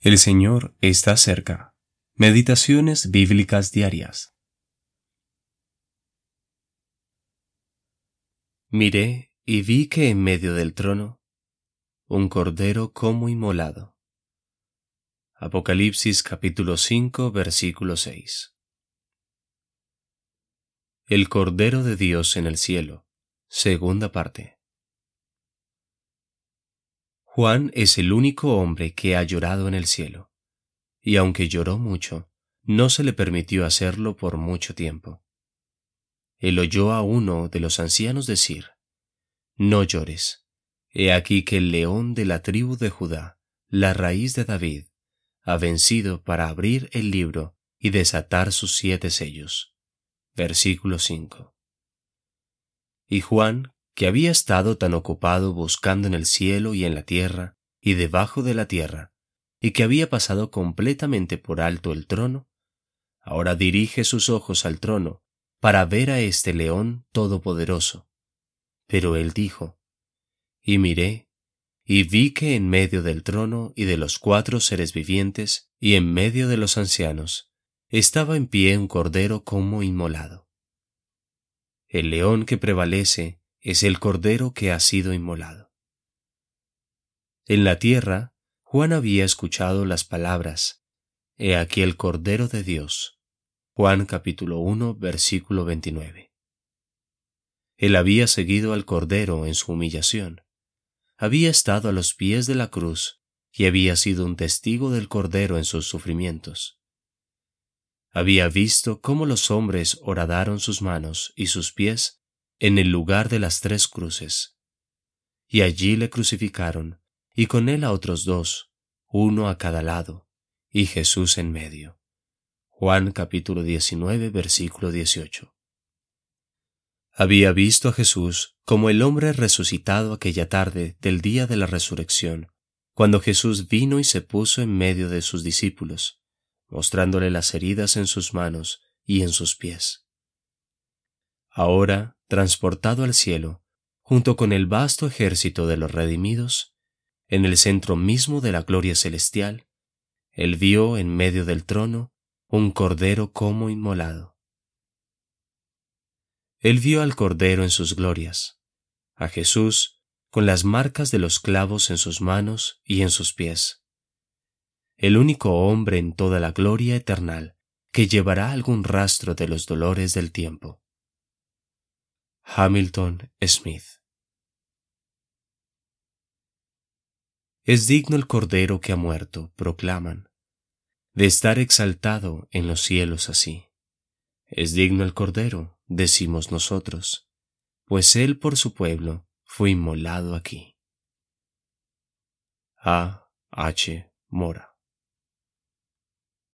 El Señor está cerca. Meditaciones bíblicas diarias. Miré y vi que en medio del trono un cordero como inmolado. Apocalipsis capítulo 5 versículo 6. El Cordero de Dios en el cielo. Segunda parte. Juan es el único hombre que ha llorado en el cielo, y aunque lloró mucho, no se le permitió hacerlo por mucho tiempo. Él oyó a uno de los ancianos decir, No llores, he aquí que el león de la tribu de Judá, la raíz de David, ha vencido para abrir el libro y desatar sus siete sellos. Versículo 5. Y Juan, que había estado tan ocupado buscando en el cielo y en la tierra y debajo de la tierra, y que había pasado completamente por alto el trono, ahora dirige sus ojos al trono para ver a este león todopoderoso. Pero él dijo, y miré, y vi que en medio del trono y de los cuatro seres vivientes, y en medio de los ancianos, estaba en pie un cordero como inmolado. El león que prevalece es el Cordero que ha sido inmolado. En la tierra, Juan había escuchado las palabras, He aquí el Cordero de Dios. Juan capítulo 1 versículo 29. Él había seguido al Cordero en su humillación, había estado a los pies de la cruz y había sido un testigo del Cordero en sus sufrimientos. Había visto cómo los hombres horadaron sus manos y sus pies en el lugar de las tres cruces. Y allí le crucificaron, y con él a otros dos, uno a cada lado, y Jesús en medio. Juan capítulo 19 versículo 18. Había visto a Jesús como el hombre resucitado aquella tarde del día de la resurrección, cuando Jesús vino y se puso en medio de sus discípulos, mostrándole las heridas en sus manos y en sus pies. Ahora transportado al cielo, junto con el vasto ejército de los redimidos, en el centro mismo de la gloria celestial, él vio en medio del trono un cordero como inmolado. Él vio al cordero en sus glorias, a Jesús con las marcas de los clavos en sus manos y en sus pies, el único hombre en toda la gloria eternal que llevará algún rastro de los dolores del tiempo. Hamilton Smith. Es digno el Cordero que ha muerto, proclaman, de estar exaltado en los cielos así. Es digno el Cordero, decimos nosotros, pues Él por su pueblo fue inmolado aquí. A. H. Mora